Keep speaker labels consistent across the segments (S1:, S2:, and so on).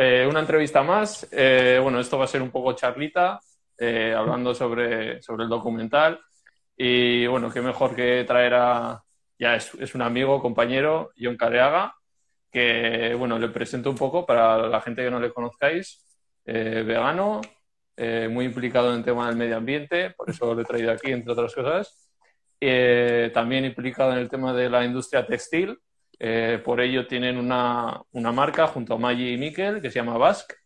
S1: eh, una entrevista más. Eh, bueno, esto va a ser un poco charlita, eh, hablando sobre, sobre el documental. Y bueno, qué mejor que traer a, ya es, es un amigo, compañero, John Careaga, que bueno, le presento un poco para la gente que no le conozcáis. vegano, muy implicado en el tema del medio ambiente, por eso lo he traído aquí, entre otras cosas. también implicado en el tema de la industria textil, eh, por ello tienen una, una, marca junto a Maggi y Miquel que se llama Basque,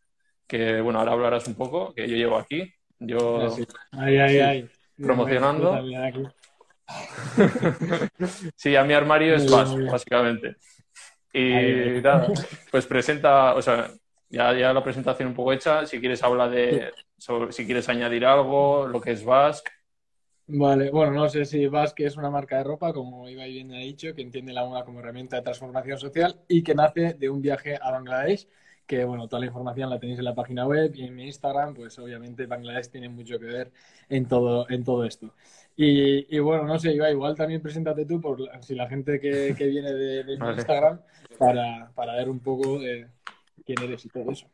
S1: que bueno, ahora hablarás un poco, que yo llevo aquí. Yo
S2: ay, ay, ay.
S1: promocionando. sí, a mi armario es Basque, básicamente. Y nada, pues presenta, o sea, ya, ya la presentación un poco hecha. Si quieres habla de, sobre, si quieres añadir algo, lo que es Basque.
S2: Vale, bueno, no sé si Basque es una marca de ropa, como Ibai bien ha dicho, que entiende la moda como herramienta de transformación social y que nace de un viaje a Bangladesh, que bueno, toda la información la tenéis en la página web y en mi Instagram, pues obviamente Bangladesh tiene mucho que ver en todo, en todo esto. Y, bueno, no sé, Ibai, igual también preséntate tú, por si la gente que, viene de, mi Instagram, para, para ver un poco de quién eres y todo eso.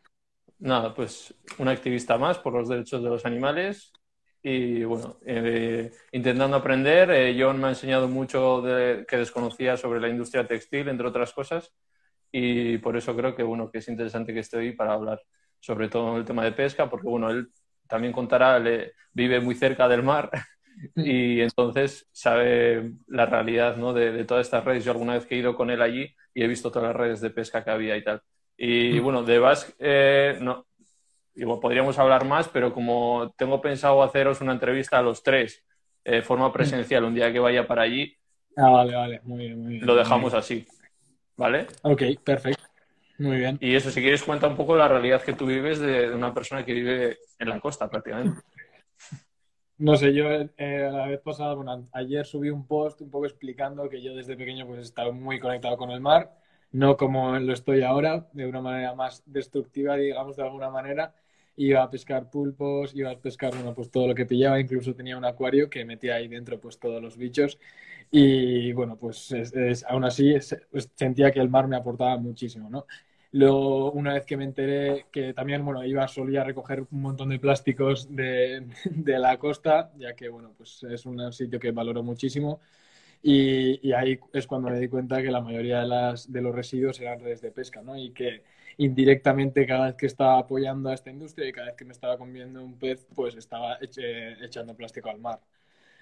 S1: Nada, pues un activista más por los derechos de los animales, y bueno, eh, intentando aprender, eh, John me ha enseñado mucho de, que desconocía sobre la industria textil, entre otras cosas, y por eso creo que, bueno, que es interesante que esté ahí para hablar sobre todo el tema de pesca, porque bueno, él también contará, le, vive muy cerca del mar y entonces sabe la realidad ¿no? de, de, todas estas redes. Yo alguna vez que he ido con él allí y he visto todas las redes de pesca que había y tal. Y bueno, de Basque, eh, no, podríamos hablar más, pero como tengo pensado haceros una entrevista a los tres de forma presencial un día que vaya para allí,
S2: ah, vale, vale, muy bien, muy bien.
S1: Lo dejamos así, ¿vale?
S2: Ok, perfecto. Muy bien.
S1: Y eso, si quieres, cuenta un poco la realidad que tú vives de, una persona que vive en la costa prácticamente.
S2: No sé, yo eh, la vez pasada, bueno, ayer subí un post un poco explicando que yo desde pequeño pues he estado muy conectado con el mar, no como lo estoy ahora, de una manera más destructiva, digamos, de alguna manera, iba a pescar pulpos, iba a pescar bueno, pues todo lo que pillaba, incluso tenía un acuario que metía ahí dentro pues todos los bichos y bueno, pues aún así pues, sentía que el mar me aportaba muchísimo, ¿no? Luego, una vez que me enteré que también, bueno, iba, solía recoger un montón de plásticos de, de la costa, ya que, bueno, pues es un sitio que valoro muchísimo. Y, y, ahí es cuando me di cuenta que la mayoría de, las, de los residuos eran redes de pesca, ¿no? Y que indirectamente cada vez que estaba apoyando a esta industria y cada vez que me estaba comiendo un pez, pues estaba echando plástico al mar.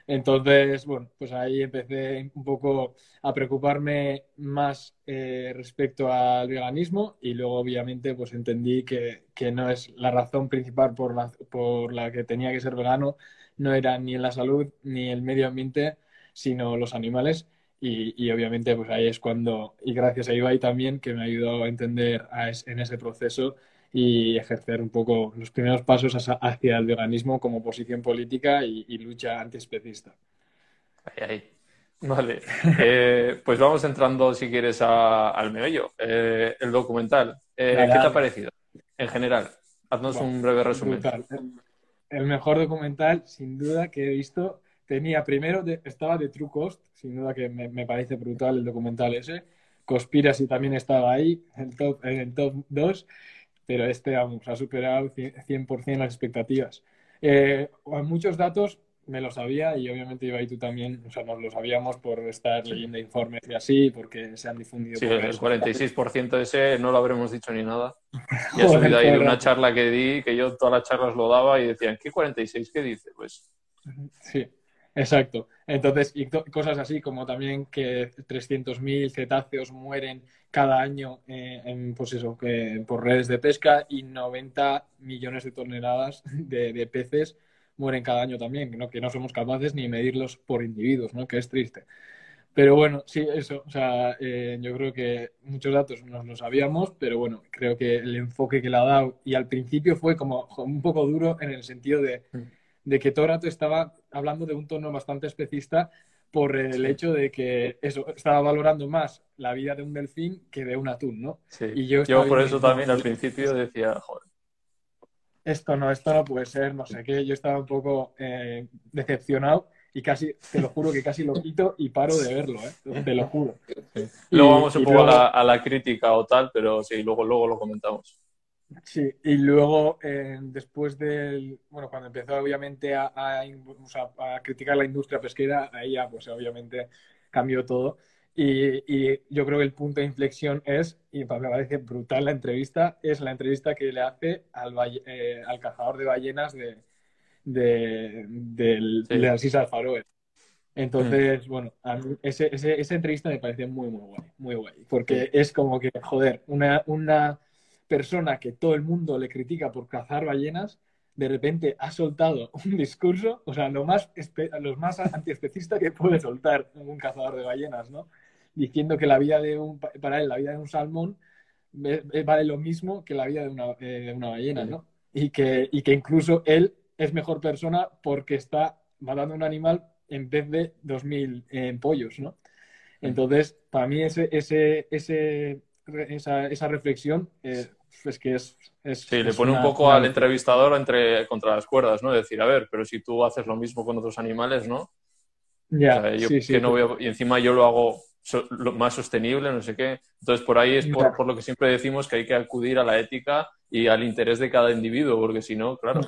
S2: Entonces, bueno, pues ahí empecé un poco a preocuparme más eh, respecto al veganismo y luego obviamente pues entendí que, que, no es la razón principal por la, por la que tenía que ser vegano, no era ni la salud ni el medio ambiente, sino los animales y, obviamente pues ahí es cuando, y gracias a Ibai también, que me ha ayudado a entender en ese proceso y ejercer un poco los primeros pasos hacia el veganismo como posición política y, lucha antiespecista.
S1: Ahí, ahí. Vale, eh, pues vamos entrando, si quieres, al meollo. Eh, el documental, eh, ¿qué te ha parecido en general? Haznos un breve resumen.
S2: El mejor documental, sin duda, que he visto tenía primero, estaba de True Cost, sin duda que me, parece brutal el documental ese. Conspiracy también estaba ahí, en el top, en el top 2, pero este, vamos, ha superado 100% las expectativas. Eh, muchos datos me lo sabía y obviamente iba y tú también, o sea, nos lo sabíamos por estar leyendo informes y así, porque se han difundido.
S1: Sí, el 46% ese no lo habremos dicho ni nada. Y ha subido ahí de una charla que di, que yo todas las charlas lo daba y decían, ¿qué 46? ¿Qué dice? Pues...
S2: Sí, Exacto. Entonces, y cosas así como también que 300.000 cetáceos mueren cada año eh, en, pues eso, que, por redes de pesca y 90 millones de toneladas de, peces mueren cada año también, ¿no? que no somos capaces ni medirlos por individuos, ¿no? que es triste. Pero bueno, sí, eso, o sea, eh, yo creo que muchos datos nos lo sabíamos, pero bueno, creo que el enfoque que le ha dado, y al principio fue como un poco duro en el sentido de... Mm de que todo rato estaba hablando de un tono bastante especista por el hecho de que eso estaba valorando más la vida de un delfín que de un atún, ¿no?
S1: Sí. Y yo, por eso también al principio decía, joder.
S2: Esto no, esto no puede ser, no sé qué. Yo estaba un poco eh, decepcionado y casi, te lo juro que casi lo quito y paro de verlo, ¿eh? Te lo juro.
S1: Luego vamos un poco a, la, crítica o tal, pero sí, luego, luego lo comentamos.
S2: Sí, y luego eh, después del, bueno, cuando empezó obviamente a, a, a, criticar la industria pesquera, ahí ya pues obviamente cambió todo. Y, y, yo creo que el punto de inflexión es, y me parece brutal la entrevista, es la entrevista que le hace al, eh, al cazador de ballenas de, de, del, sí. de las Islas Faroe. Entonces, mm. bueno, ese, ese, esa entrevista me parece muy, muy guay, muy guay, porque es como que, joder, una, una persona que todo el mundo le critica por cazar ballenas, de repente ha soltado un discurso, o sea, lo más, lo más antiespecista que puede soltar un cazador de ballenas, ¿no? Diciendo que la vida de un, para él, la vida de un salmón vale lo mismo que la vida de una, eh, de una ballena, ¿no? Y que, y que incluso él es mejor persona porque está matando un animal en vez de 2.000 eh, pollos, ¿no? Entonces, para mí ese, ese, ese, esa, esa reflexión eh, es que es... es
S1: sí, le pone
S2: una-
S1: un poco
S2: una-
S1: al entrevistador entre, contra las cuerdas, ¿no? Decir, a ver, pero si tú haces lo mismo con otros animales, ¿no?
S2: Ya,
S1: O sea, yo
S2: sí, sí,
S1: que no voy a- Y encima yo lo hago so- lo más sostenible, no sé qué. Entonces, por ahí es por, por lo que siempre decimos que hay que acudir a la ética y al interés de cada individuo, porque si no, claro,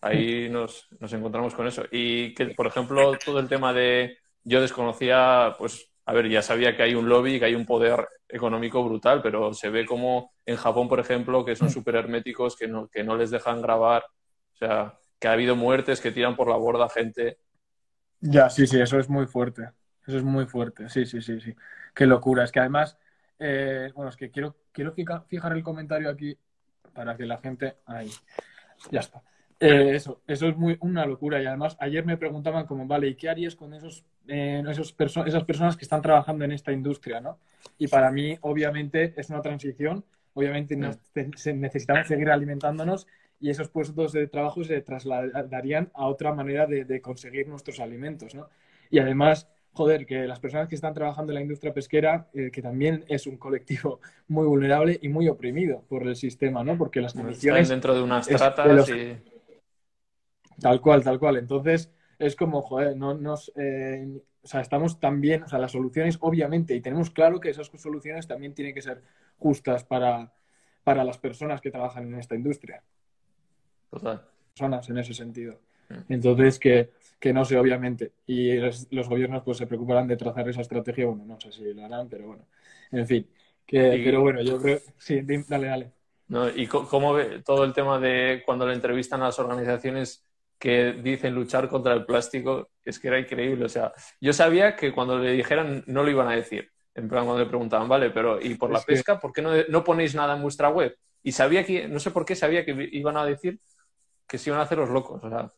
S1: ahí nos, nos encontramos con eso. Y que, por ejemplo, todo el tema de... Yo desconocía, pues, a ver, ya sabía que hay un lobby, que hay un poder económico brutal, pero se ve como en Japón, por ejemplo, que son súper herméticos, que no, que no les dejan grabar. O sea, que ha habido muertes, que tiran por la borda gente.
S2: Ya, sí, sí, eso es muy fuerte. Eso es muy fuerte. Sí, sí, sí, sí. Qué locura. Es que además, eh, bueno, es que quiero, quiero fijar, fijar el comentario aquí para que la gente. Ahí. Ya está. Eh, eso, eso es muy una locura. Y además, ayer me preguntaban como, vale, ¿y qué harías con esos, eh, esos perso- esas personas que están trabajando en esta industria, ¿no? Y para mí, obviamente, es una transición. Obviamente, necesitamos seguir alimentándonos y esos puestos de trabajo se trasladarían a otra manera de, de conseguir nuestros alimentos, ¿no? Y además, joder, que las personas que están trabajando en la industria pesquera, eh, que también es un colectivo muy vulnerable y muy oprimido por el sistema, ¿no? Porque las
S1: Están
S2: condiciones,
S1: dentro de unas
S2: es de
S1: tratas
S2: los-
S1: y...
S2: tal cual, tal cual. Entonces, es como, joder, no nos... eh, o sea, estamos también, o sea, las soluciones, obviamente, y tenemos claro que esas soluciones también tienen que ser justas para, para las personas que trabajan en esta industria.
S1: Total.
S2: personas en ese sentido.
S1: Mm.
S2: Entonces, que, que no sé, obviamente. Y los, los gobiernos pues se preocuparán de trazar esa estrategia. Bueno, no sé si lo harán, pero bueno. En fin. Que,
S1: Y-
S2: Pero bueno, yo creo... Sí, dale, dale.
S1: ¿no? ¿Y cómo ve todo el tema de cuando le entrevistan a las organizaciones que dicen luchar contra el plástico? Es que era increíble. O sea, yo sabía que cuando le dijeran no lo iban a decir. En plan, cuando le preguntaban, vale, pero ¿y por la
S2: Es que-
S1: pesca? ¿Por qué no, no ponéis nada en vuestra web? Y sabía que, no sé por qué sabía que iban a decir que se iban a hacer los locos. O sea,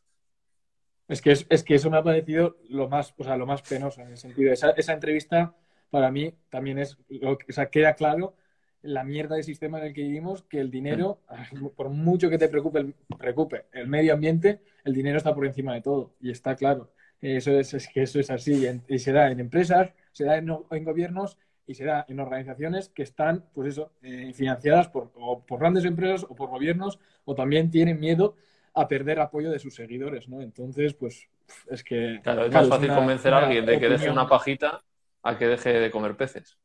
S2: Es que, es, es que eso me ha parecido lo más, o sea, lo más penoso en el sentido. Esa, esa entrevista para mí también es, lo que- o sea, queda claro la mierda de sistema en el que vivimos, que el dinero, por mucho que te preocupe el, preocupe el medio ambiente, el dinero está por encima de todo y está claro. Eso es, es que eso es así y, en- y se da en empresas, se da en, en gobiernos y se da en organizaciones que están, pues eso, eh, financiadas por, o por grandes empresas o por gobiernos o también tienen miedo a perder apoyo de sus seguidores, ¿no? Entonces, pues es que...
S1: claro, es
S2: claro,
S1: más fácil
S2: una-
S1: convencer a alguien de que deje una pajita a que deje de comer peces.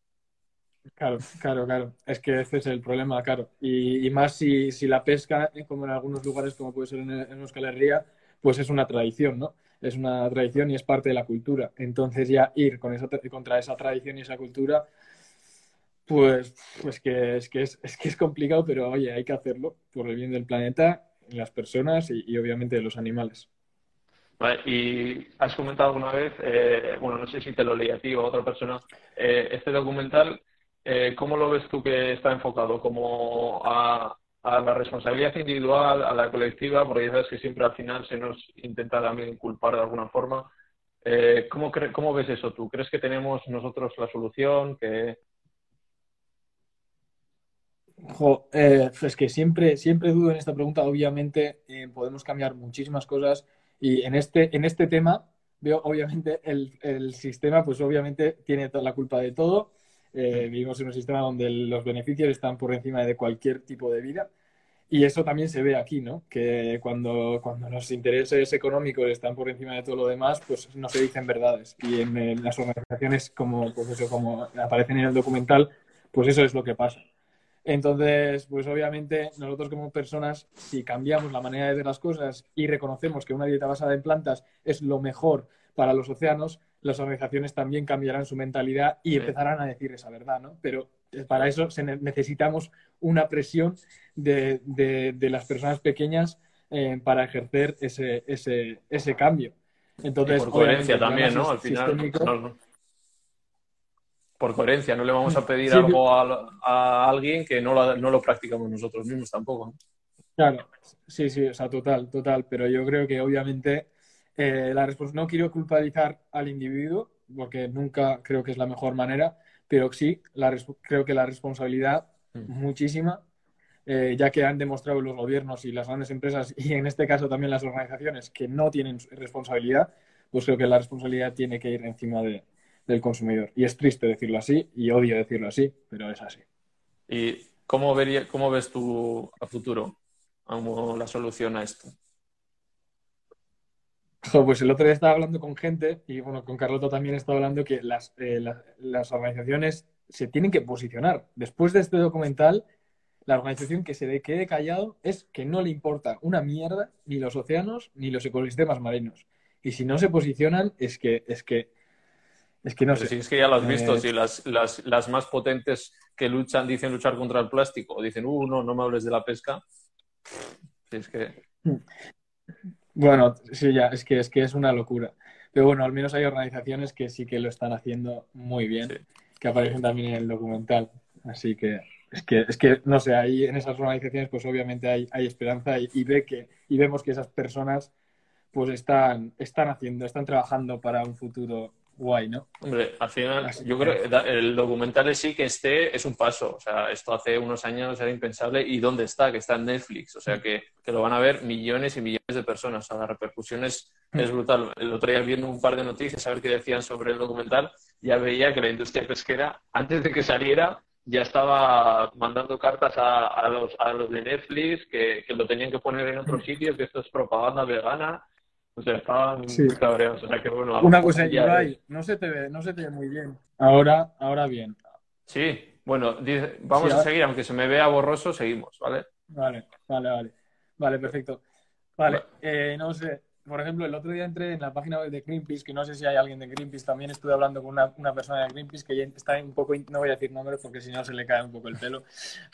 S2: Claro, claro, claro. Es que ese es el problema, claro. Y, y más si, si la pesca, eh, como en algunos lugares, como puede ser en, en Euskal Herria, pues es una tradición, ¿no? Es una tradición y es parte de la cultura. Entonces ya ir con esa, tra- contra esa tradición y esa cultura, pues, pues que, es, que es, es que es complicado, pero oye, hay que hacerlo por el bien del planeta, las personas y, y obviamente de los animales.
S1: Vale, y has comentado alguna vez, eh, bueno, no sé si te lo leí a ti o a otra persona, eh, este documental, eh, ¿cómo lo ves tú que está enfocado? ¿Como a, la responsabilidad individual, a la colectiva? Porque ya sabes que siempre al final se nos intenta también culpar de alguna forma. Eh, ¿cómo, ¿Cómo ves eso tú? ¿Crees que tenemos nosotros la solución?
S2: Eh, es que siempre, siempre dudo en esta pregunta. Obviamente eh, podemos cambiar muchísimas cosas y en este, en este tema veo obviamente el, el sistema pues obviamente tiene toda la culpa de todo. Eh, vivimos en un sistema donde los beneficios están por encima de cualquier tipo de vida y eso también se ve aquí, ¿no? Que cuando, cuando los intereses económicos están por encima de todo lo demás, pues no se dicen verdades. Y en, en las organizaciones como, pues eso, como aparecen en el documental, pues eso es lo que pasa. Entonces, pues obviamente nosotros como personas, si cambiamos la manera de ver las cosas y reconocemos que una dieta basada en plantas es lo mejor para los océanos, las organizaciones también cambiarán su mentalidad y empezarán a decir esa verdad, ¿no? Pero para eso necesitamos una presión de, las personas pequeñas eh, para ejercer ese, ese, ese cambio. Entonces,
S1: por coherencia también, ¿no? Al final, por coherencia, no le vamos a pedir algo a, alguien que no lo, no lo practicamos nosotros mismos tampoco.
S2: Claro, sí, sí, o sea, total, total. Pero yo creo que obviamente eh, la no quiero culpabilizar al individuo, porque nunca creo que es la mejor manera, pero sí la, creo que la responsabilidad, mm. muchísima, eh, ya que han demostrado los gobiernos y las grandes empresas, y en este caso también las organizaciones, que no tienen responsabilidad, pues creo que la responsabilidad tiene que ir encima del consumidor. Y es triste decirlo así, y odio decirlo así, pero es así.
S1: ¿Y cómo, vería, cómo ves tú a futuro la solución a esto?
S2: pues el otro día estaba hablando con gente, y bueno, con Carlota también he estado hablando, que las, eh, las, organizaciones se tienen que posicionar. Después de este documental, la organización que se quede callado es que no le importa una mierda ni los océanos ni los ecosistemas marinos. Y si no se posicionan, es que, es que, es que no sé.
S1: Si es que ya lo has visto, eh, si las, las, las, más potentes que luchan, dicen luchar contra el plástico, o dicen, uh, no, no me hables de la pesca. Si es que.
S2: Bueno, sí, ya, es que, es que es una locura. Pero bueno, al menos hay organizaciones que sí que lo están haciendo muy bien, que aparecen también en el documental. Así que es que, es que no sé, ahí en esas organizaciones pues obviamente hay, hay esperanza y, ve que, y vemos que esas personas pues están, están haciendo, están trabajando para un futuro guay, ¿no?
S1: Hombre, al final, yo creo que el documental sí que esté es un paso. O sea, esto hace unos años era impensable. ¿Y dónde está? Que está en Netflix. O sea, que, que lo van a ver millones y millones de personas. O sea, la repercusión es, es brutal. El otro día viendo un par de noticias a ver qué decían sobre el documental, ya veía que la industria pesquera, antes de que saliera, ya estaba mandando cartas a, a, los, a los de Netflix que, que, lo tenían que poner en otro sitio, que esto es propaganda vegana. O sea, estaban sí. cabreados. O sea, que bueno.
S2: Una cosa, Ibai, no se te ve, no se te ve muy bien. Ahora, ahora bien.
S1: Sí, bueno, vamos a seguir, aunque se me vea borroso, seguimos, ¿vale?
S2: Vale, vale, vale. Vale, perfecto. Vale, eh, no sé. Por ejemplo, el otro día entré en la página web de Greenpeace, que no sé si hay alguien de Greenpeace, también estuve hablando con una, una persona de Greenpeace que está un poco, no voy a decir nombres porque si no se le cae un poco el pelo,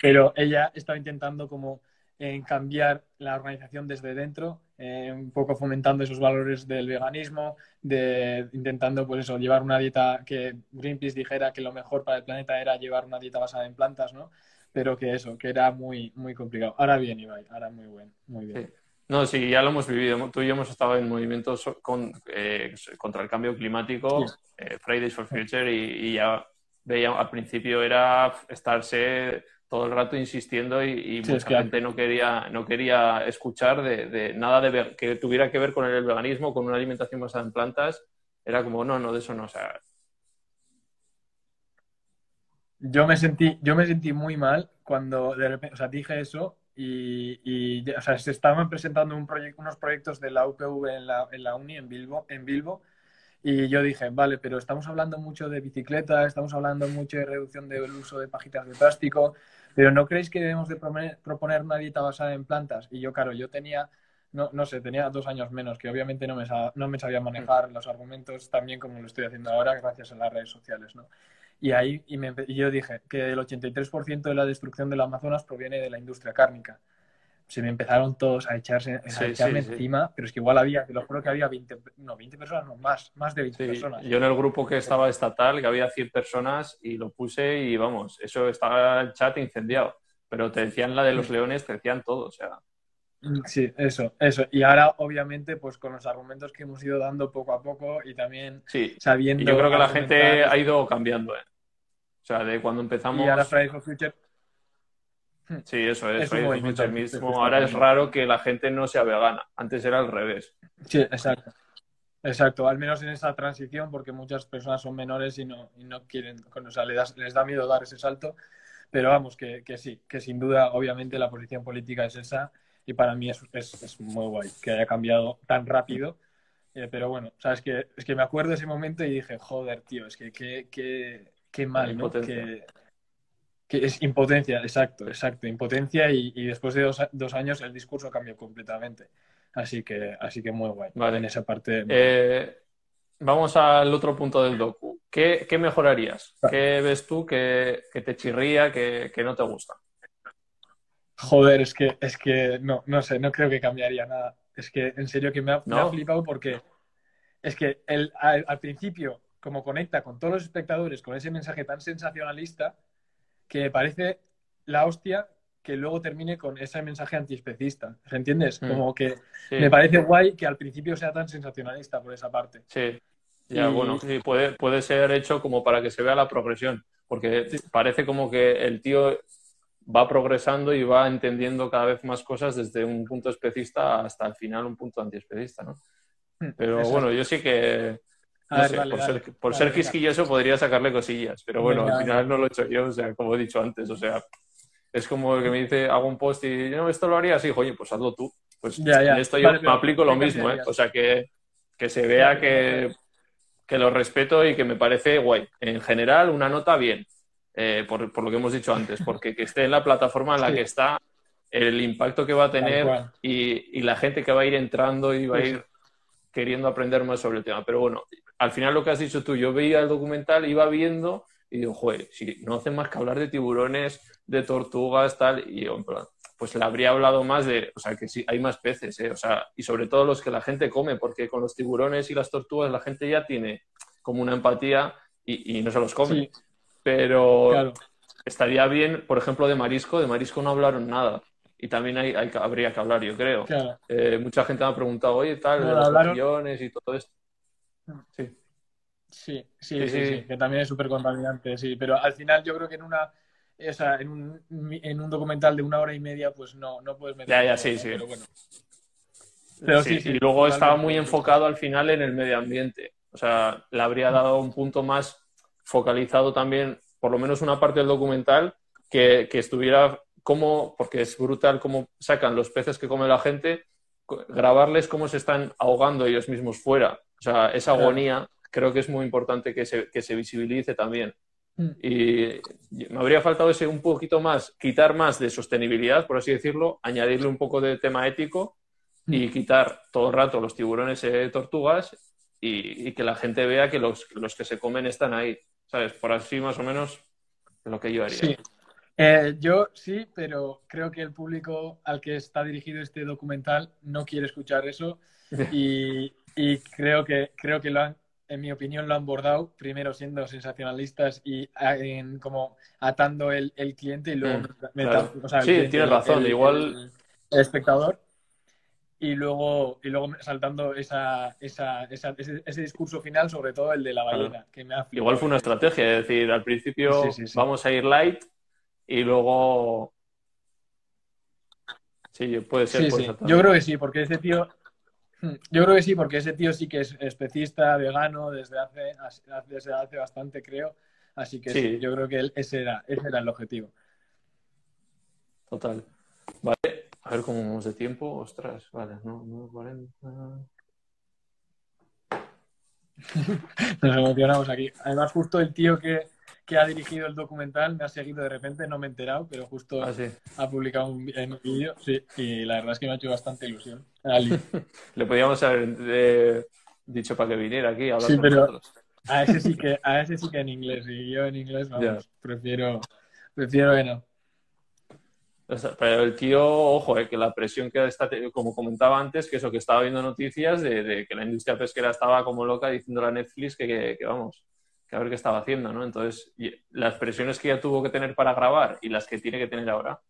S2: pero ella estaba intentando como en cambiar la organización desde dentro, eh, un poco fomentando esos valores del veganismo, de intentando pues eso, llevar una dieta que Greenpeace dijera que lo mejor para el planeta era llevar una dieta basada en plantas, ¿no? Pero que eso, que era muy, muy complicado. Ahora bien, Ibai, ahora muy bueno, muy bien.
S1: No, sí, ya lo hemos vivido. Tú y yo hemos estado en movimientos con, eh, contra el cambio climático, eh, Fridays for Future, y, y ya veía al principio era estarse todo el rato insistiendo y, mucha gente no quería, no quería escuchar de, nada de ver, que tuviera que ver con el veganismo, con una alimentación basada en plantas. Era como, no, no, de eso no. O sea...
S2: Yo me sentí, yo me sentí muy mal cuando de repente, o sea, dije eso y, o sea, se estaban presentando un proyecto, unos proyectos de la UPV en la, en la Uni en Bilbo, en Bilbo y yo dije, vale, pero estamos hablando mucho de bicicleta, estamos hablando mucho de reducción del uso de pajitas de plástico, pero ¿no creéis que debemos de proponer una dieta basada en plantas? Y yo, claro, yo tenía, no, no sé, tenía dos años menos, que obviamente no me, no me sabía manejar los argumentos tan bien como lo estoy haciendo ahora gracias a las redes sociales, ¿no? Y ahí y, y yo dije que el 83% de la destrucción del Amazonas proviene de la industria cárnica se me empezaron todos a echarse a echarme encima, pero es que igual había, te lo juro que había 20, no, 20 personas, no, más, más de 20 personas.
S1: Yo en el grupo que estaba estatal, que había 100 personas, y lo puse y vamos, eso estaba el chat incendiado. Pero te decían la de los leones, te decían todo, o sea.
S2: Sí, eso, eso. Y ahora, obviamente, pues con los argumentos que hemos ido dando poco a poco y también sabiendo.
S1: Y yo creo que la gente ha ido cambiando, ¿eh? O sea, de cuando empezamos.
S2: Y ahora Fridays for Future
S1: Sí, eso es. es mismo. Ahora es raro que la gente no sea vegana. Antes era al revés.
S2: Sí, exacto. Exacto, al menos en esa transición, porque muchas personas son menores y no, y no quieren, o sea, les, les da miedo dar ese salto. Pero vamos, que, que, sí, que sin duda, obviamente, la posición política es esa y para mí es, es, es muy guay que haya cambiado tan rápido. Eh, pero bueno, sabes que es que me acuerdo ese momento y dije, joder, tío, es que qué, qué, qué mal, ¿no? Que, Que es impotencia, exacto, exacto, impotencia y, y después de dos, dos, años el discurso cambió completamente. Así que, así que muy guay.
S1: Vale.
S2: En esa parte.
S1: Eh, vamos al otro punto del docu. ¿Qué, qué mejorarías? ¿Qué ves tú que, que te chirría, que, que, no te gusta?
S2: Joder, es que, es que no, no sé, no creo que cambiaría nada. Es que en serio que me ha,
S1: ¿No?
S2: me ha flipado porque es que el, al, al principio, como conecta con todos los espectadores con ese mensaje tan sensacionalista, que me parece la hostia que luego termine con ese mensaje antiespecista. ¿Entiendes?
S1: Mm.
S2: Como que
S1: Sí,
S2: me parece guay que al principio sea tan sensacionalista por esa parte.
S1: sí. Ya,
S2: Y-
S1: bueno, sí, puede, puede ser hecho como para que se vea la progresión, porque
S2: Sí.
S1: parece como que el tío va progresando y va entendiendo cada vez más cosas desde un punto especista hasta al final un punto antiespecista, ¿no? Pero
S2: Exacto.
S1: bueno, yo sí que, no
S2: ver,
S1: sé,
S2: dale,
S1: por
S2: dale.
S1: ser, por ser quisquilloso podría sacarle cosillas, pero bueno, al final no lo he hecho yo, o sea, como he dicho antes, o sea, es como que me dice, hago un post y no, esto lo haría así, oye, pues hazlo tú. Pues
S2: Ya, ya.
S1: en esto yo
S2: Vale,
S1: me aplico lo
S2: ¿qué
S1: mismo, ¿eh? O sea, que, que se vea que, que lo respeto y que me parece guay. En general, una nota bien, eh, por, por lo que hemos dicho antes, porque que esté en la plataforma en la
S2: Sí.
S1: que está, el impacto que va a tener y, y la gente que va a ir entrando y va a ir queriendo aprender más sobre el tema. Pero bueno, al final lo que has dicho tú, yo veía el documental, iba viendo y digo, joder, si no hacen más que hablar de tiburones, de tortugas, tal, y yo, en plan, pues le habría hablado más de, o sea, que sí, hay más peces, ¿eh? O sea, y sobre todo los que la gente come, porque con los tiburones y las tortugas la gente ya tiene como una empatía y, y no se los come.
S2: Sí,
S1: Pero
S2: claro.
S1: estaría bien, por ejemplo, de marisco, de marisco no hablaron nada. Y también hay, hay- habría que hablar, yo creo.
S2: Claro.
S1: Eh, mucha gente me ha preguntado, oye, tal, de
S2: Bueno,
S1: los
S2: hablaron-
S1: mejillones y todo esto. Sí.
S2: Sí, sí,
S1: Sí,
S2: sí, que también es súper contaminante, sí, pero al final yo creo que en una, o sea, en un, en un documental de una hora y media, pues no, no puedes meter
S1: Ya, ya, sí,
S2: ¿no?
S1: sí.
S2: Pero bueno, Pero sí, sí,
S1: y luego
S2: totalmente.
S1: estaba muy enfocado al final en el medio ambiente. O sea, le habría dado un punto más focalizado también, por lo menos una parte del documental, que, que estuviera como, porque es brutal cómo sacan los peces que come la gente, grabarles cómo se están ahogando ellos mismos fuera. O sea, esa agonía creo que es muy importante que se, que se visibilice también.
S2: Mm.
S1: Y me habría faltado ese un poquito más, quitar más de sostenibilidad, por así decirlo, añadirle un poco de tema ético y quitar todo el rato los tiburones eh, tortugas y, y que la gente vea que los, los que se comen están ahí. ¿Sabes? Por así más o menos es lo que yo haría.
S2: sí. Eh, yo sí, pero creo que el público al que está dirigido este documental no quiere escuchar eso y, y creo que, creo que lo han, en mi opinión, lo han bordado, primero siendo sensacionalistas y a- en, como atando el, el cliente y luego
S1: Mm, claro.
S2: o sea,
S1: Sí,
S2: cliente,
S1: tienes razón,
S2: el-
S1: igual-
S2: el espectador y luego, y luego saltando esa, esa, esa- ese, ese discurso final, sobre todo el de la
S1: Claro.
S2: ballena, que me ha.
S1: Igual fue una estrategia, es decir, al principio
S2: sí, sí.
S1: vamos a ir light y luego... Sí, puede ser
S2: Sí,
S1: por
S2: sí.
S1: eso
S2: Yo creo que sí, porque ese tío. Yo creo que sí, porque ese tío sí que es especista, vegano, desde hace, desde hace bastante, creo. Así que sí,
S1: Sí.
S2: yo creo que él- ese era, ese era el objetivo.
S1: Total. Vale, a ver cómo vamos de tiempo. Ostras, vale, no, 9.40.
S2: Nos emocionamos aquí. Además, justo el tío que, que ha dirigido el documental me ha seguido de repente, no me he enterado, pero justo
S1: Ah, sí.
S2: ha publicado un, vídeo, sí, y la verdad es que me ha hecho bastante ilusión. Ali.
S1: Le podíamos haber eh, dicho para que viniera aquí a hablar
S2: Sí,
S1: con
S2: pero-
S1: nosotros.
S2: A ese sí que, a ese sí que en inglés, y yo en inglés, vamos, prefiero, prefiero que no.
S1: Pero el tío, ojo, eh, que la presión que está, como comentaba antes, que eso, que estaba viendo noticias de, de que la industria pesquera estaba como loca diciéndole a Netflix que, que- que, vamos, que a ver qué estaba haciendo, ¿no? Entonces, y las presiones que ya tuvo que tener para grabar y las que tiene que tener ahora,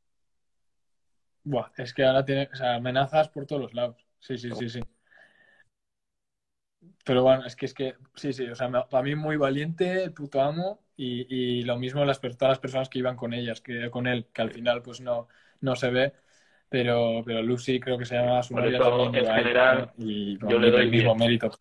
S2: Buah, es que ahora tiene, o sea, amenazas por todos los lados. Sí, sí, sí, sí. Pero bueno, es que es que, sí, sí, o sea, me- para mí muy valiente, el puto amo, y, y lo mismo las, todas las personas que iban con ellas, que con él, que al final pues no, no se ve, pero, pero Lucy creo que se llama su novia
S1: en general,
S2: y
S1: yo
S2: para
S1: le doy
S2: el mismo
S1: 10.
S2: mérito.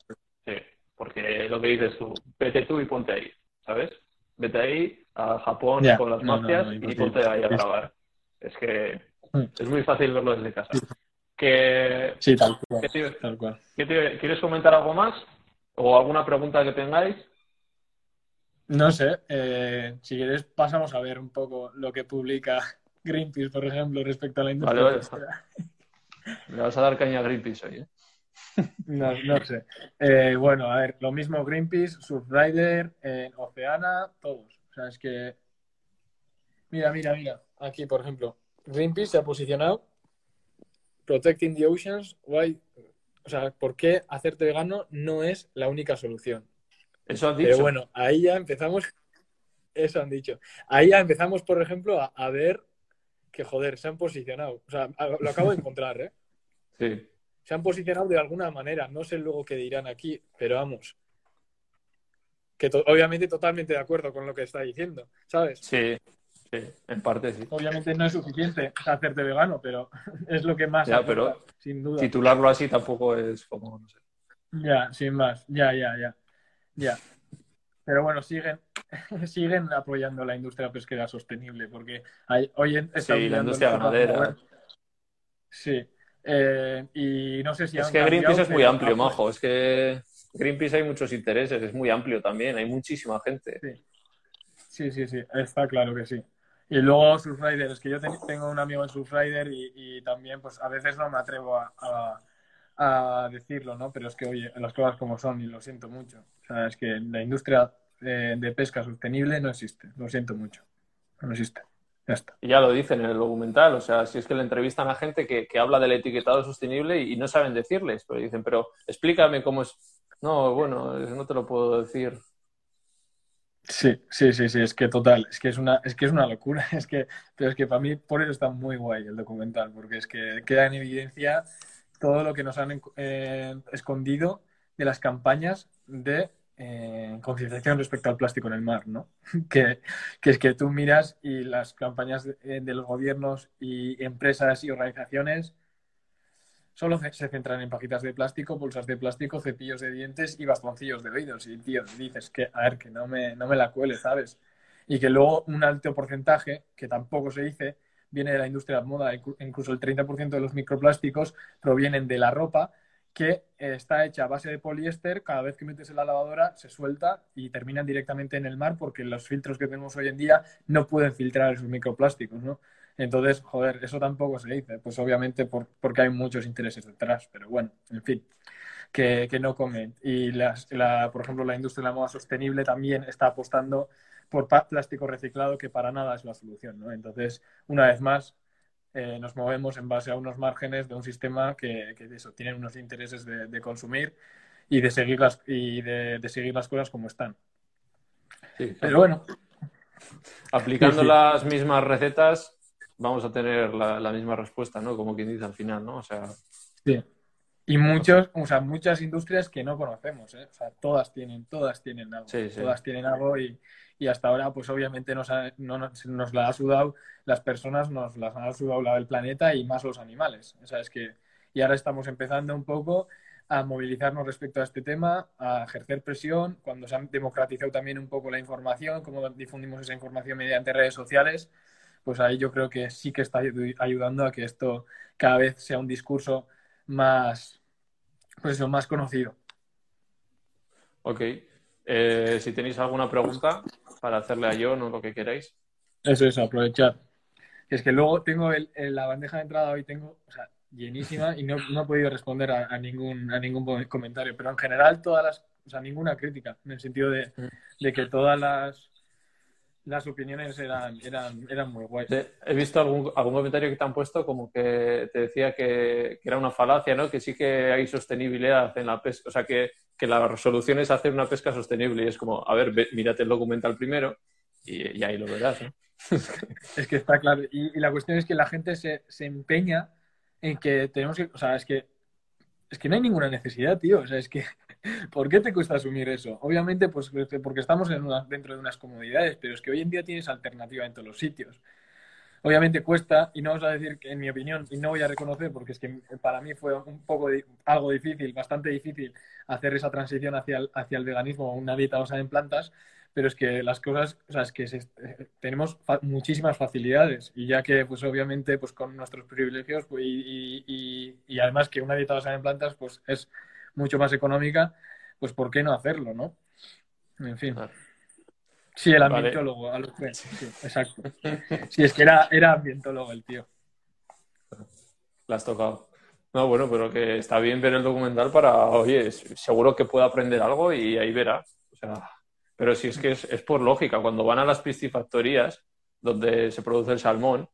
S1: sí, porque lo que dices tú, vete tú y ponte ahí, ¿sabes? Vete ahí a Japón con las
S2: no,
S1: mafias
S2: no,
S1: y ponte ahí a grabar. Es que
S2: Mm.
S1: es muy fácil verlo desde casa. Que
S2: Sí, tal cual,
S1: ¿Qué te-
S2: tal cual.
S1: ¿Qué te- ¿Quieres comentar algo más? ¿O alguna pregunta que tengáis?
S2: No sé, eh, si quieres pasamos a ver un poco lo que publica Greenpeace, por ejemplo, respecto a la industria.
S1: Vale, vale. Me vas a dar caña a Greenpeace hoy, ¿eh?
S2: No, no sé. Eh, bueno, a ver, lo mismo Greenpeace, Surfrider, eh, Oceana, todos. O sea, es que. Mira, mira, mira. Aquí, por ejemplo, Greenpeace se ha posicionado Protecting the Oceans. Why... O sea, ¿por qué hacerte vegano no es la única solución?
S1: Eso han dicho.
S2: Pero bueno, ahí ya empezamos. Eso han dicho. Ahí ya empezamos, por ejemplo, a, a ver que, joder, se han posicionado. O sea, lo acabo de encontrar, ¿eh?
S1: Sí.
S2: Se han posicionado de alguna manera. No sé luego qué dirán aquí, pero vamos. Que to- obviamente totalmente de acuerdo con lo que está diciendo, ¿sabes?
S1: Sí, sí, en parte sí.
S2: Obviamente no es suficiente hacerte vegano, pero es lo que más
S1: Ya,
S2: aporta,
S1: pero
S2: sin duda.
S1: Titularlo así tampoco es como, no sé.
S2: Ya, sin más. Ya, ya, ya. Ya. Pero bueno, siguen, siguen apoyando la industria pesquera sostenible, porque hay, hoy en,
S1: Sí, la industria ganadera.
S2: Sí. Eh, y no sé si
S1: Es
S2: han
S1: que Greenpeace es muy amplio, majo. Es que Greenpeace hay muchos intereses, es muy amplio también, hay muchísima gente.
S2: Sí, sí, sí, está claro que sí. Y luego Surfrider, es que yo ten- tengo un amigo en Surfrider y, y también, pues a veces no me atrevo a, a- a decirlo, ¿no? Pero es que, oye, las cosas como son y lo siento mucho. O sea, es que la industria eh, de pesca sostenible no existe, lo siento mucho. No existe. Ya está.
S1: Y ya lo dicen en el documental, o sea, si es que le entrevistan a gente que, que habla del etiquetado sostenible y, y no saben decirles, pero dicen, pero explícame cómo es. No, bueno, no te lo puedo decir.
S2: Sí, sí, sí, sí, es que total, es que es una, es que es una locura, es que, pero es que para mí por eso está muy guay el documental, porque es que queda en evidencia todo lo que nos han eh, escondido de las campañas de eh, concienciación respecto al plástico en el mar, ¿no? Que, es que tú miras y las campañas de, de los gobiernos y empresas y organizaciones solo se centran en pajitas de plástico, bolsas de plástico, cepillos de dientes y bastoncillos de oídos. Y, tío, dices que, a ver, que no me, no me la cuele, ¿sabes? Y que luego un alto porcentaje, que tampoco se dice, viene de la industria de moda. Inclu- Incluso el 30% de los microplásticos provienen de la ropa, que está hecha a base de poliéster. Cada vez que metes en la lavadora se suelta y terminan directamente en el mar porque los filtros que tenemos hoy en día no pueden filtrar esos microplásticos, ¿no? Entonces, joder, eso tampoco se dice, pues obviamente por, porque hay muchos intereses detrás, pero bueno, en fin, que, que no comen. Y la, por ejemplo, la industria de la moda sostenible también está apostando por plástico reciclado, que para nada es la solución, ¿no? Entonces, una vez más, eh, nos movemos en base a unos márgenes de un sistema que, que eso, tienen unos intereses de, de consumir y de seguir las, y de, de seguir las cosas como están.
S1: Sí,
S2: Pero bueno,
S1: Aplicando
S2: sí.
S1: las mismas recetas, vamos a tener la, la misma respuesta, ¿no? Como quien dice al final, ¿no? O sea,
S2: Sí. Y muchos, o sea, muchas industrias que no conocemos, ¿eh? O sea, todas tienen, todas tienen algo.
S1: Sí, sí.
S2: Todas tienen algo y, y hasta ahora, pues obviamente nos, ha- no, nos, nos la ha sudado, las personas nos las ha sudado la del planeta y más los animales. O sea, es que, y ahora estamos empezando un poco a movilizarnos respecto a este tema, a ejercer presión, cuando se ha democratizado también un poco la información, cómo difundimos esa información mediante redes sociales, pues ahí yo creo que sí que está ayu- ayudando a que esto cada vez sea un discurso más, pues eso, más conocido.
S1: ok. Eh, si tenéis alguna pregunta para hacerle a John o lo que queráis.
S2: Eso es, aprovechar. Es que luego tengo el, el- la bandeja de entrada hoy tengo, o sea, llenísima y no, no he podido responder a, a ningún, a ningún comentario, pero en general todas las, o sea, ninguna crítica, en el sentido de, de que todas las, las opiniones eran, eran, eran muy guays.
S1: He visto algún, algún comentario que te han puesto como que te decía que, que era una falacia, ¿no? Que sí que hay sostenibilidad en la pesca. O sea, que, que la solución es hacer una pesca sostenible. Y es como, a ver, ve- mírate el documental primero y, y ahí lo verás, ¿no?
S2: Es que está claro. Y, y la cuestión es que la gente se, se empeña en que tenemos que, o sea, es que es que no hay ninguna necesidad, tío. O sea, es que ¿por qué te cuesta asumir eso? Obviamente, pues porque estamos en una- dentro de unas comodidades, pero es que hoy en día tienes alternativa en todos los sitios. Obviamente cuesta, y no os voy a decir que en mi opinión, y no voy a reconocer, porque es que para mí fue un poco algo difícil, bastante difícil hacer esa transición hacia el, hacia el veganismo o una dieta basada en plantas, pero es que las cosas, o sea, es que se- tenemos fa- muchísimas facilidades y ya que, pues obviamente, pues con nuestros privilegios pues, y, y- y- y además que una dieta basada en plantas, pues es mucho más económica, pues ¿por qué no hacerlo, no? En fin. Sí, el ambientólogo, a los tres. Sí, exacto. Sí, es que era, era ambientólogo el tío.
S1: La has tocado. No, bueno, pero que está bien ver el documental para, oye, seguro que puede aprender algo y ahí verá. O sea, pero si es que es, es por lógica, cuando van a las piscifactorías donde se produce el salmón,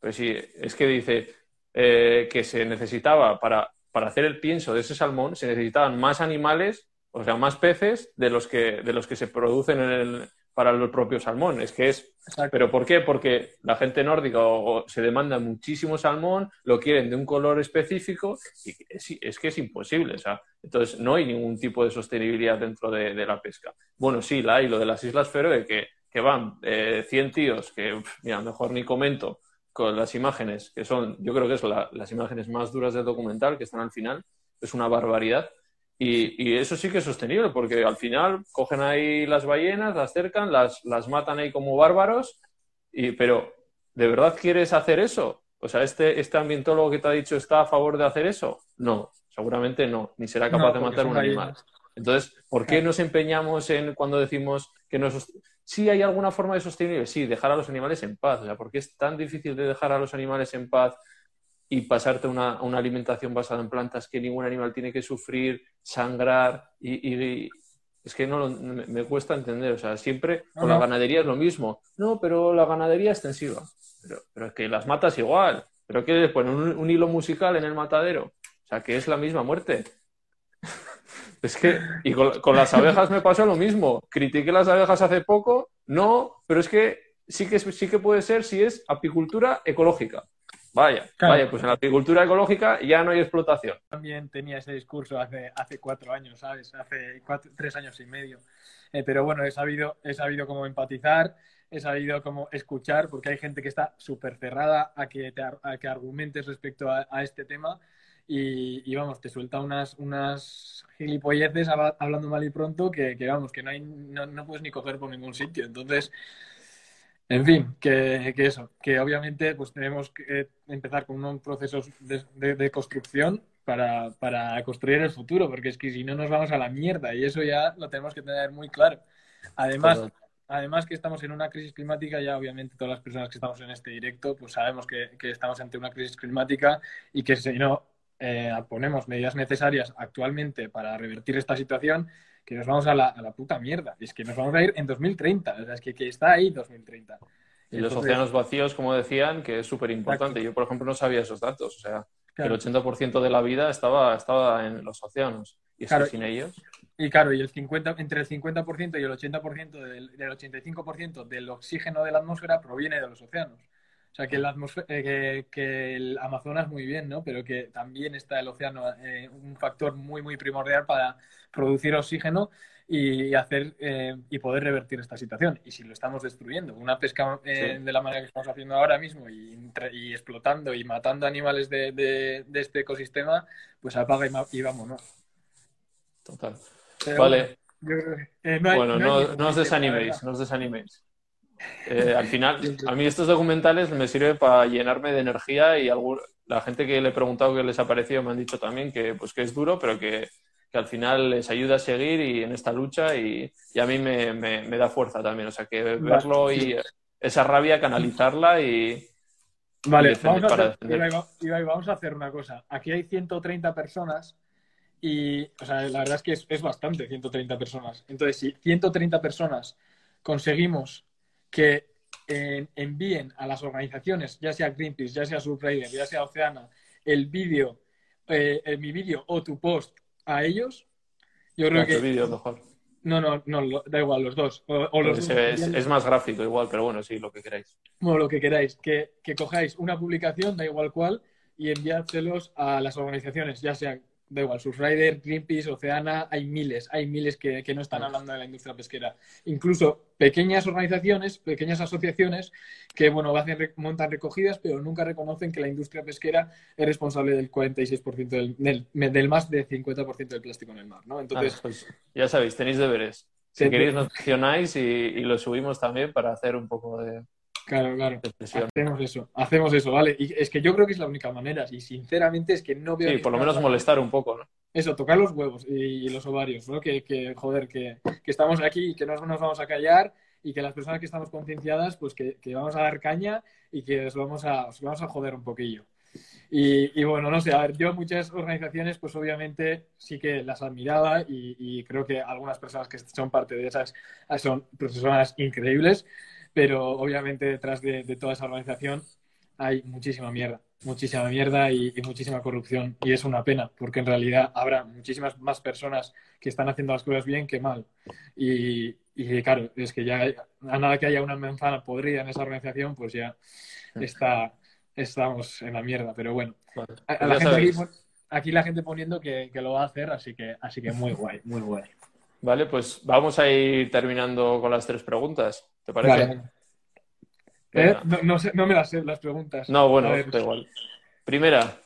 S1: pues sí, es que dice eh, que se necesitaba para, para hacer el pienso de ese salmón, se necesitaban más animales, o sea, más peces de los que, de los que se producen en el, para el propio salmón. Es que es. ¿Pero por qué? Porque la gente nórdica se demanda muchísimo salmón, lo quieren de un color específico y es, que es imposible. O sea, entonces no hay ningún tipo de sostenibilidad dentro de, la pesca. Bueno, sí, la hay, lo de las Islas Feroe, que, que van eh, 100 tíos, que, mira, mejor ni comento, con las imágenes, que son, yo creo que son las imágenes más duras del documental, que están al final, es una barbaridad y, eso sí que es sostenible, porque al final cogen ahí las ballenas, las cercan, las, las matan ahí como bárbaros, y, pero ¿de verdad quieres hacer eso? O sea, ¿este, ¿este ambientólogo que te ha dicho está a favor de hacer eso? No, seguramente no, ni será capaz de matar un animal. Entonces, ¿por qué nos empeñamos en cuando decimos que no Sí hay alguna forma de sostenible, sí, dejar a los animales en paz. O sea, ¿por qué es tan difícil de dejar a los animales en paz y pasarte una, una alimentación basada en plantas que ningún animal tiene que sufrir, sangrar y, es que no me, cuesta entender, o sea, siempre con la ganadería es lo mismo. No, pero la ganadería extensiva. Pero, pero es que las matas igual. ¿Pero qué ponen un, un hilo musical en el matadero? O sea, que es la misma muerte. Es que, y con, con, las abejas me pasó lo mismo. Critiqué las abejas hace poco, no, pero es que sí que, sí que puede ser si es apicultura ecológica. Vaya, vaya, pues en la agricultura ecológica ya no hay explotación.
S2: También tenía ese discurso hace, hace cuatro años, ¿sabes? Hace tres años y medio. Eh, pero bueno, he sabido, he sabido cómo empatizar, he sabido cómo escuchar, porque hay gente que está súper cerrada a que, a que argumentes respecto a, este tema. Y, vamos, te suelta unas, unas gilipolleces hablando mal y pronto que, que vamos, que no, hay, no, no puedes ni coger por ningún sitio. Entonces, en fin, que, eso, que obviamente pues tenemos que empezar con un proceso de, construcción para, construir el futuro, porque es que si no nos vamos a la mierda y eso ya lo tenemos que tener muy claro. Además, además que estamos en una crisis climática, ya obviamente todas las personas que estamos en este directo pues sabemos que, estamos ante una crisis climática y que si no eh, ponemos medidas necesarias actualmente para revertir esta situación, que nos vamos a la, a la puta mierda. Es que nos vamos a ir en 2030. O sea, es que, que está ahí 2030.
S1: Y, los océanos vacíos, como decían, que es súper importante. Yo, por ejemplo, no sabía esos datos. O sea, que el 80% de la vida estaba, estaba en los océanos. Y es sin ellos.
S2: Y claro, y el 50, entre el 50% y el 80% del, del 85% del oxígeno de la atmósfera proviene de los océanos. O sea, que el, eh, que, el Amazonas muy bien, ¿no? Pero que también está el océano, eh, un factor muy, muy primordial para producir oxígeno y hacer eh, y poder revertir esta situación. Y si lo estamos destruyendo, una pesca de la manera que estamos haciendo ahora mismo y, explotando y matando animales de, este ecosistema, pues apaga y, y vámonos.
S1: Total. vale. bueno, no, no os desaniméis, no os desaniméis. Eh, al final, a mí estos documentales me sirven para llenarme de energía y la gente que le he preguntado qué les ha parecido me han dicho también que, pues, que es duro, pero que, al final les ayuda a seguir y en esta lucha y, a mí me, da fuerza también. O sea, que verlo y esa rabia, canalizarla y...
S2: Vale, vamos, a hacer, vamos a hacer una cosa. Aquí hay 130 personas y, o sea, la verdad es que es, es bastante, 130 personas. Entonces, si 130 personas conseguimos que eh, envíen a las organizaciones, ya sea Greenpeace, ya sea Surfrider, ya sea Oceana, el vídeo, eh, mi vídeo o tu post a ellos, yo creo que...
S1: vídeo mejor.
S2: No, no, no, da igual, los dos.
S1: es, más gráfico igual, pero bueno, sí, lo que queráis.
S2: Bueno, lo que queráis. Que, que cojáis una publicación, da igual cuál, y enviárselos a las organizaciones, ya sea da igual, Surfrider, Greenpeace, Oceana, hay miles, hay miles que, no están hablando de la industria pesquera. Incluso pequeñas organizaciones, pequeñas asociaciones que, bueno, hacen, montan recogidas, pero nunca reconocen que la industria pesquera es responsable del 46% del, del, más del 50% del plástico en el mar, ¿no? Entonces,
S1: ah, pues ya sabéis, tenéis deberes. Si queréis nos gestionáis y, y lo subimos también para hacer un poco de,
S2: Claro, claro. Hacemos eso, hacemos eso, ¿vale? Y es que yo creo que es la única manera. Y sinceramente es que no veo.
S1: Sí, por lo menos molestar un poco, ¿no?
S2: Eso, tocar los huevos y, los ovarios, ¿no? Que, que joder, que, estamos aquí y que no nos vamos a callar y que las personas que estamos concienciadas, pues que, que, vamos a dar caña y que os vamos a, os vamos a joder un poquillo. Y, y, bueno, no sé, a ver, yo muchas organizaciones, pues obviamente sí que las admiraba y, y creo que algunas personas que son parte de esas son personas increíbles, pero obviamente detrás de, de toda esa organización hay muchísima mierda muchísima mierda y, y, muchísima corrupción. Y es una pena, porque en realidad habrá muchísimas más personas que están haciendo las cosas bien que mal. Y, y claro, es que ya a nada que haya una manzana podrida en esa organización, pues ya está, estamos en la mierda. Pero bueno,
S1: Vale.
S2: a- a
S1: Pues
S2: la
S1: ya
S2: gente aquí,
S1: sabéis.
S2: aquí la gente poniendo que, que lo va a hacer, así que, así que muy guay, muy guay.
S1: Vale, pues vamos a ir terminando con las tres preguntas. ¿Te parece?
S2: Vale. ¿Eh? No, no sé- no me las sé las preguntas.
S1: No, bueno, da igual. Primera,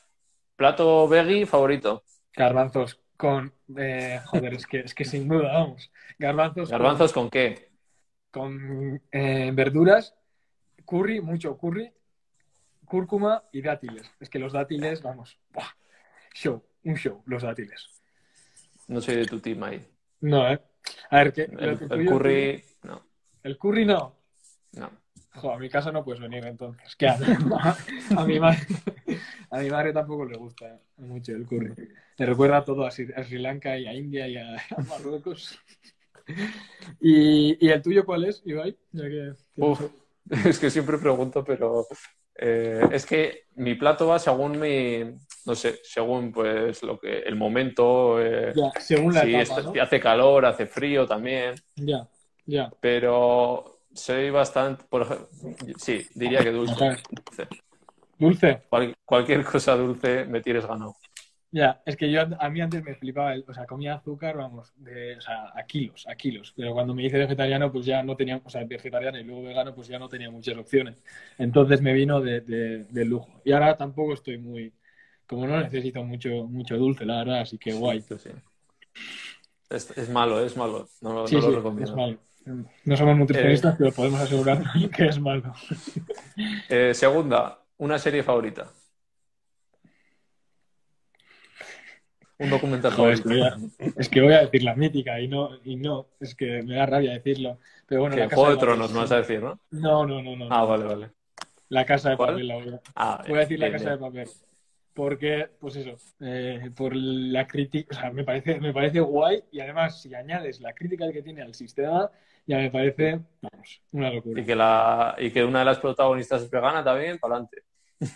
S1: plato veggie favorito.
S2: garbanzos con... eh, joder, es que, es que sin duda, vamos. Garbanzos,
S1: ¿Garbanzos con qué?
S2: con eh, verduras, curry, mucho curry, cúrcuma y dátiles. Es que los dátiles, vamos, ¡buah! show, un show, los dátiles.
S1: No soy de tu team ahí.
S2: No, ¿eh? A ver, ¿qué? lo
S1: El,
S2: que
S1: el curry,
S2: El curry no.
S1: no.
S2: Jo, a mi casa no puedes venir entonces. ¿Qué a, mi madre, a mi madre tampoco le gusta mucho el curry. Le recuerda todo a Sri, a Sri Lanka y a India y a, a Marruecos. ¿Y, ¿Y el tuyo cuál es, Ibai? Ya que-
S1: Uf, es que siempre pregunto, pero eh, es que mi plato va según mi, no sé, según pues lo que, el momento, eh,
S2: Ya, según la
S1: si
S2: etapa,
S1: está-
S2: ¿no?
S1: hace calor, hace frío también,
S2: Ya, ya.
S1: pero soy bastante, por sí, diría que dulce. Dulce.
S2: Dulce.
S1: Cual- cualquier cosa dulce me tires ganado.
S2: Ya, es que yo a mí antes me flipaba, el- o sea, comía azúcar, vamos, de, o sea, a kilos, a kilos. Pero cuando me hice vegetariano, pues ya no tenía, o sea, vegetariano y luego vegano, pues ya no tenía muchas opciones. Entonces me vino de, de- de lujo. Y ahora tampoco estoy muy, como no necesito mucho, mucho dulce, la verdad, así que guay.
S1: Sí, sí. Es, es malo, es malo. No, lo-
S2: Sí,
S1: no lo
S2: sí,
S1: recomiendo.
S2: es malo. No somos nutricionistas, pero podemos asegurar que es malo.
S1: Eh, segunda, una serie favorita. Un documental
S2: Joder, es
S1: favorito.
S2: que, voy a, es que voy a decir la mítica y no, y no, es que me da rabia decirlo. Pero bueno,
S1: Que
S2: la casa
S1: Juego de
S2: Papel,
S1: Tronos, me vas a decir, ¿no?
S2: No, no, no, no.
S1: Ah, vale, vale.
S2: La casa de
S1: ¿Cuál?
S2: papel, la voy a,
S1: Ah,
S2: voy a decir la
S1: bien,
S2: casa de papel. Porque, pues eso, eh, por la crítica, o sea, me parece, me parece guay y además si añades la crítica que tiene al sistema, ya me parece, vamos, una locura.
S1: Y que, la, y que una de las protagonistas es vegana también, para adelante.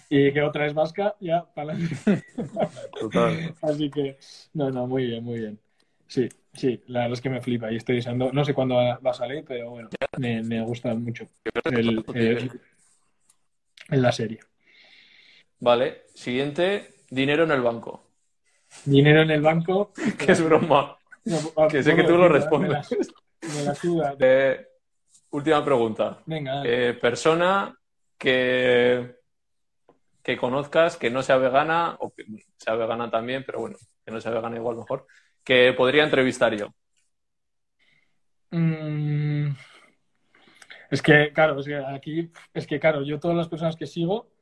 S2: Y que otra es vasca, ya, para adelante.
S1: Total.
S2: Así que, no, no, muy bien, muy bien. Sí, sí, la verdad es que me flipa y estoy deseando, no sé cuándo va va a salir, pero bueno, me, me gusta mucho el, el- en la serie.
S1: Vale, siguiente, dinero en el banco.
S2: Dinero en el banco.
S1: Que es broma.
S2: No,
S1: Que sé que tú lo respondes.
S2: Me la, me la.
S1: Eh, última pregunta.
S2: Venga.
S1: Eh, persona que, que conozcas que no sea vegana, o que sea vegana también, pero bueno, que no sea vegana igual mejor, que podría entrevistar yo.
S2: Mm, es que, claro, es que aquí, es que, claro, yo todas las personas que sigo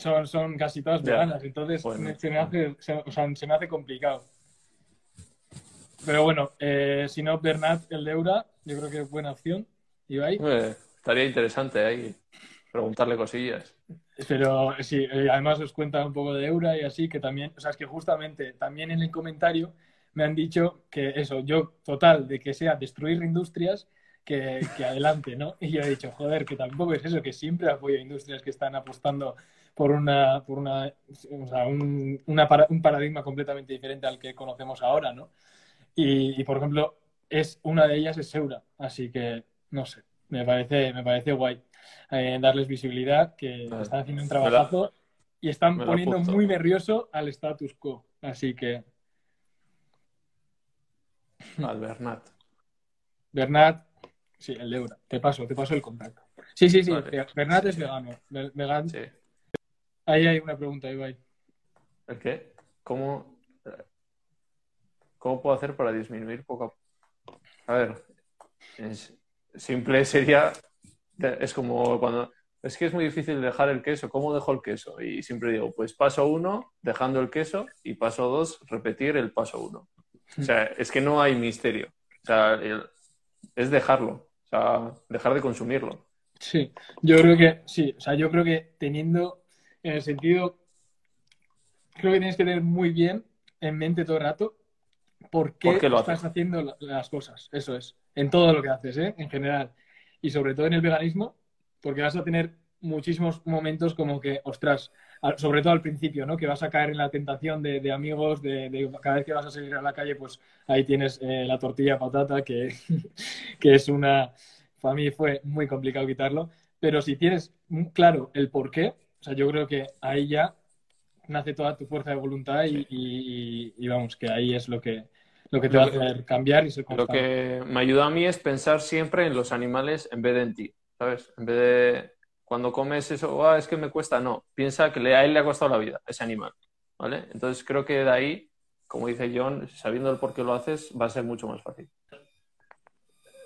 S2: son, son casi todas veganas, entonces
S1: Bueno.
S2: se, me hace, se, o sea, se me hace complicado. Pero bueno, eh, si no, Bernat, el de Eura, yo creo que es buena opción. Ibai.
S1: Eh, estaría interesante ahí preguntarle cosillas.
S2: Pero sí, eh, además os cuenta un poco de Eura y así, que también, o sea, es que justamente también en el comentario me han dicho que eso, yo, total, de que sea destruir industrias, que, que adelante, ¿no? Y yo he dicho, joder, que tampoco es eso, que siempre apoyo a industrias que están apostando por una, por una, o sea, un, una para- un paradigma completamente diferente al que conocemos ahora, ¿no? Y, y, por ejemplo, es una de ellas es Eura, así que, no sé, me parece, me parece guay eh, darles visibilidad, que
S1: Vale.
S2: están haciendo un
S1: la-
S2: trabajazo y están poniendo
S1: apunto.
S2: muy nervioso al status quo. Así que,
S1: Al Bernat.
S2: Bernat, sí, el de Eura, te paso, te paso el contacto. Sí, sí, sí,
S1: Vale.
S2: Bernat es vegano. Ve- vegan-
S1: Sí.
S2: Ahí hay una pregunta, Ibai.
S1: ¿El qué? ¿Cómo, ¿Cómo puedo hacer para disminuir poco a poco? A ver, es- simple sería, es como cuando, es que es muy difícil dejar el queso, ¿cómo dejo el queso? Y siempre digo, pues paso uno, dejando el queso, y paso dos, repetir el paso uno. O sea, es que no hay misterio. O sea, el- es dejarlo. O sea, dejar de consumirlo.
S2: Sí, yo creo que sí, o sea, yo creo que teniendo, en el sentido, creo que tienes que tener muy bien en mente todo el rato por qué,
S1: ¿Por qué lo
S2: estás haciendo la- las cosas, eso es, en todo lo que haces, ¿eh? En general, y sobre todo en el veganismo, porque vas a tener muchísimos momentos como que, ostras, sobre todo al principio, ¿no? Que vas a caer en la tentación de, de amigos, de, de cada vez que vas a salir a la calle, pues ahí tienes eh, la tortilla patata, que, que es una... Para mí fue muy complicado quitarlo, pero si tienes claro el por qué, o sea, yo creo que ahí ya nace toda tu fuerza de voluntad y, y- y- y vamos, que ahí es lo que, lo que te
S1: Lo
S2: va a hacer cambiar y ser
S1: Lo
S2: constante.
S1: que me ayuda a mí es pensar siempre en los animales en vez de en ti, ¿sabes? En vez de cuando comes eso, "Ah, es que me cuesta, no, piensa que a él le ha costado la vida, ese animal, ¿vale? Entonces creo que de ahí, como dice John, sabiendo el por qué lo haces, va a ser mucho más fácil.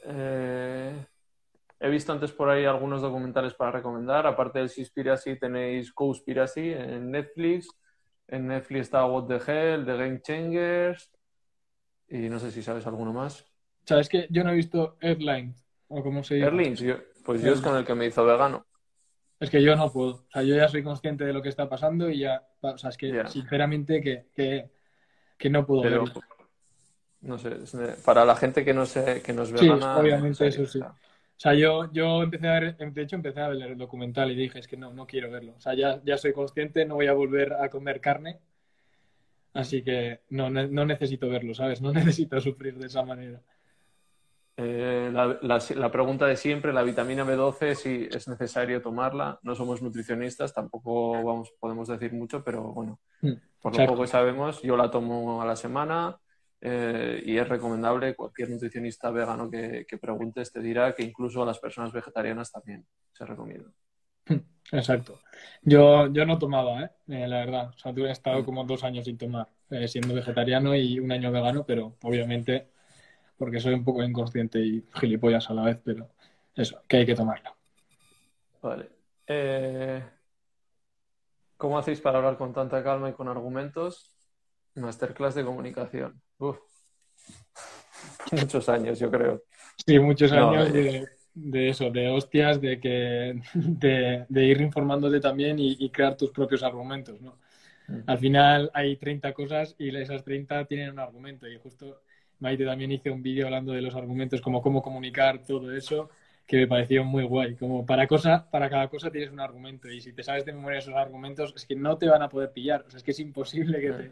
S1: Eh, he visto antes por ahí algunos documentales para recomendar, aparte del Seaspiracy tenéis Cowspiracy en Netflix, en Netflix está What the Hell, The Game Changers, y no sé si sabes alguno más.
S2: ¿Sabes que Yo no he visto Airline, o como se dice.
S1: Erlings, yo- pues yo es con el que me hizo vegano.
S2: Es que yo no puedo. O sea, yo ya soy consciente de lo que está pasando y ya, o sea, es que sinceramente que, que, que no puedo
S1: Pero
S2: verlo.
S1: no sé, para la gente que no sé, que no es
S2: Sí,
S1: vegana,
S2: obviamente,
S1: en
S2: eso sí.
S1: O sea,
S2: yo, yo empecé a ver, de hecho empecé a ver el documental y dije, es que no, no quiero verlo. O sea, ya, ya soy consciente, no voy a volver a comer carne, así que no, ne- no necesito verlo, ¿sabes? No necesito sufrir de esa manera.
S1: eh, la, la- la pregunta de siempre, la vitamina B12, si es necesario tomarla. No somos nutricionistas, tampoco vamos, podemos decir mucho, pero bueno,
S2: Mm,
S1: por lo poco que sabemos, yo la tomo a la semana eh, y es recomendable. Cualquier nutricionista vegano que, que preguntes te dirá que incluso a las personas vegetarianas también se recomienda.
S2: Exacto. Yo, yo no tomaba, ¿eh? Eh, la verdad. O sea, tuve he estado
S1: Mm.
S2: como dos años sin tomar, eh, siendo vegetariano y un año vegano, pero obviamente porque soy un poco inconsciente y gilipollas a la vez, pero eso, que hay que tomarlo.
S1: Vale. Eh, ¿cómo hacéis para hablar con tanta calma y con argumentos? Masterclass de comunicación. Uf. Muchos años, yo creo.
S2: Sí, muchos
S1: No,
S2: años
S1: eh.
S2: de, de eso, de hostias, de que de, de ir informándote también y, y crear tus propios argumentos, ¿no?
S1: Mm.
S2: Al final hay 30 cosas y esas 30 tienen un argumento y justo Maite también hizo un vídeo hablando de los argumentos, como cómo comunicar todo eso, que me pareció muy guay. Como para cosa, para cada cosa tienes un argumento y si te sabes de memoria esos argumentos es que no te van a poder pillar, o sea, es que es imposible que te,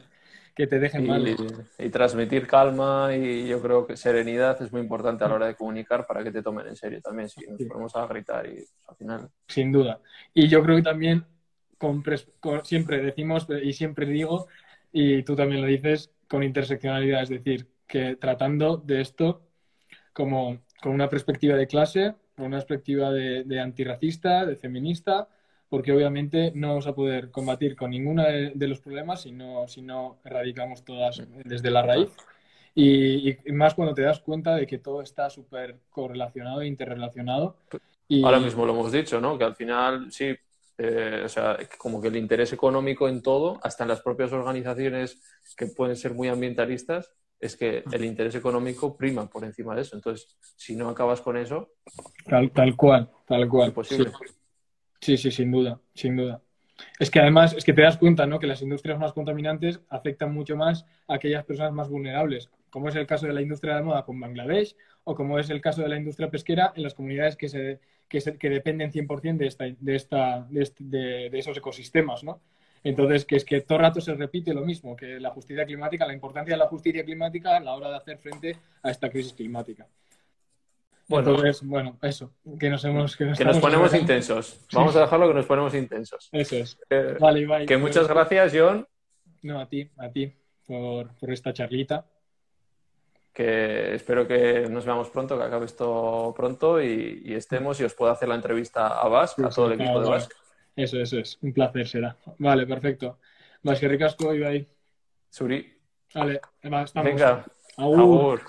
S2: que te dejen mal.
S1: Y, y transmitir calma y yo creo que serenidad es muy importante a la hora de comunicar para que te tomen en serio también. Si nos
S2: Sí.
S1: ponemos a gritar y pues, al final.
S2: Sin duda. Y yo creo que también con con- siempre decimos y siempre digo, y tú también lo dices, con interseccionalidad, es decir, que tratando de esto como con una perspectiva de clase, con una perspectiva de, de antirracista, de feminista, porque obviamente no vamos a poder combatir con ninguno de, de los problemas si no, si no erradicamos todas desde la raíz. Y, y más cuando te das cuenta de que todo está súper correlacionado e interrelacionado. Y,
S1: Ahora mismo lo hemos dicho, ¿no? Que al final sí, eh, o sea, como que el interés económico en todo, hasta en las propias organizaciones que pueden ser muy ambientalistas, es que el interés económico prima por encima de eso. Entonces, si no acabas con eso,
S2: Tal, tal cual, tal cual.
S1: imposible.
S2: Sí, sí, sí, sin duda, sin duda. Es que además, es que te das cuenta, ¿no? Que las industrias más contaminantes afectan mucho más a aquellas personas más vulnerables, como es el caso de la industria de la moda con Bangladesh, o como es el caso de la industria pesquera en las comunidades que, se, que, se- que dependen 100% de, esta, de, esta, de, este- de- de esos ecosistemas, ¿no? Entonces, que es que todo rato se repite lo mismo, que la justicia climática, la importancia de la justicia climática a la hora de hacer frente a esta crisis climática.
S1: Bueno.
S2: Entonces, bueno, eso, que nos hemos... Que nos,
S1: Que nos
S2: estamos
S1: ponemos intensos. Vamos a dejarlo que nos ponemos intensos.
S2: Eso es.
S1: Eh,
S2: Vale, Ibai.
S1: que muchas gracias, John.
S2: No, a ti, a ti, por, por esta charlita.
S1: Que espero que nos veamos pronto, que acabe esto pronto y, y estemos y os pueda hacer la entrevista a Basque, a todo
S2: sí,
S1: el equipo
S2: claro,
S1: de. Basque.
S2: Eso, eso es. Un placer será. Vale, perfecto. Vas que ricasco, Ibai.
S1: Suri,
S2: Vale, va, estamos.
S1: venga,
S2: Agur.
S1: agur.